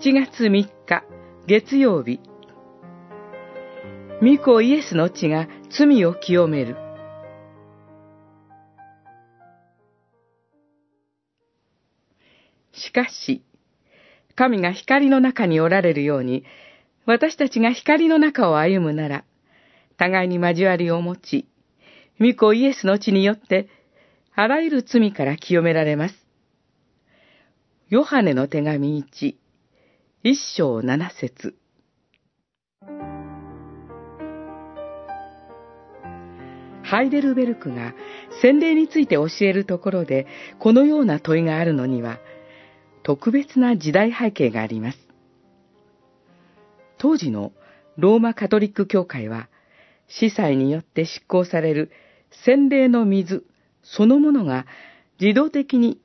7月3日月曜日。御子イエスの血が罪を清める。しかし神が光の中におられるように私たちが光の中を歩むなら互いに交わりを持ち御子イエスの血によってあらゆる罪から清められます。ヨハネの手紙1一章七節ハイデルベルクが洗礼について教えるところでこのような問いがあるのには特別な時代背景があります。当時のローマカトリック教会は司祭によって執行される洗礼の水そのものが自動的に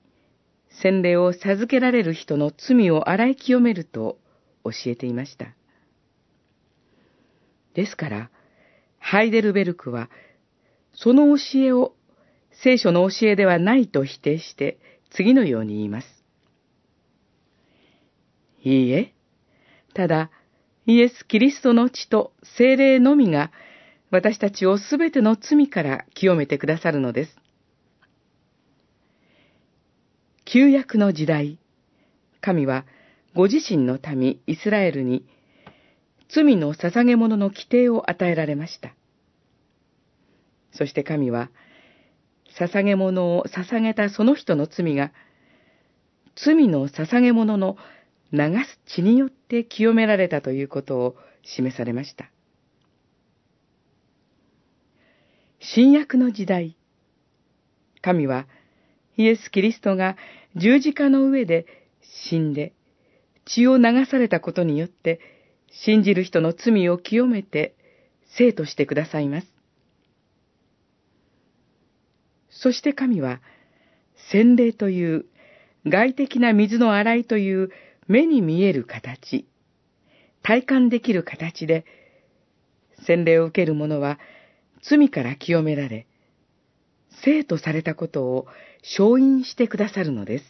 洗礼を授けられる人の罪を洗い清めると教えていました。ですから、ハイデルベルクは、その教えを聖書の教えではないと否定して、次のように言います。いいえ、ただ、イエス・キリストの血と精霊のみが、私たちをすべての罪から清めてくださるのです。旧約の時代、神はご自身の民イスラエルに罪の捧げ物の規定を与えられました。そして神は、捧げ物を捧げたその人の罪が、罪の捧げ物の流す血によって清められたということを示されました。新約の時代、神はイエス・キリストが十字架の上で死んで、血を流されたことによって、信じる人の罪を清めて、生としてくださいます。そして神は、洗礼という外的な水の洗いという目に見える形、体感できる形で、洗礼を受ける者は罪から清められ、生とされたことを承認してくださるのです。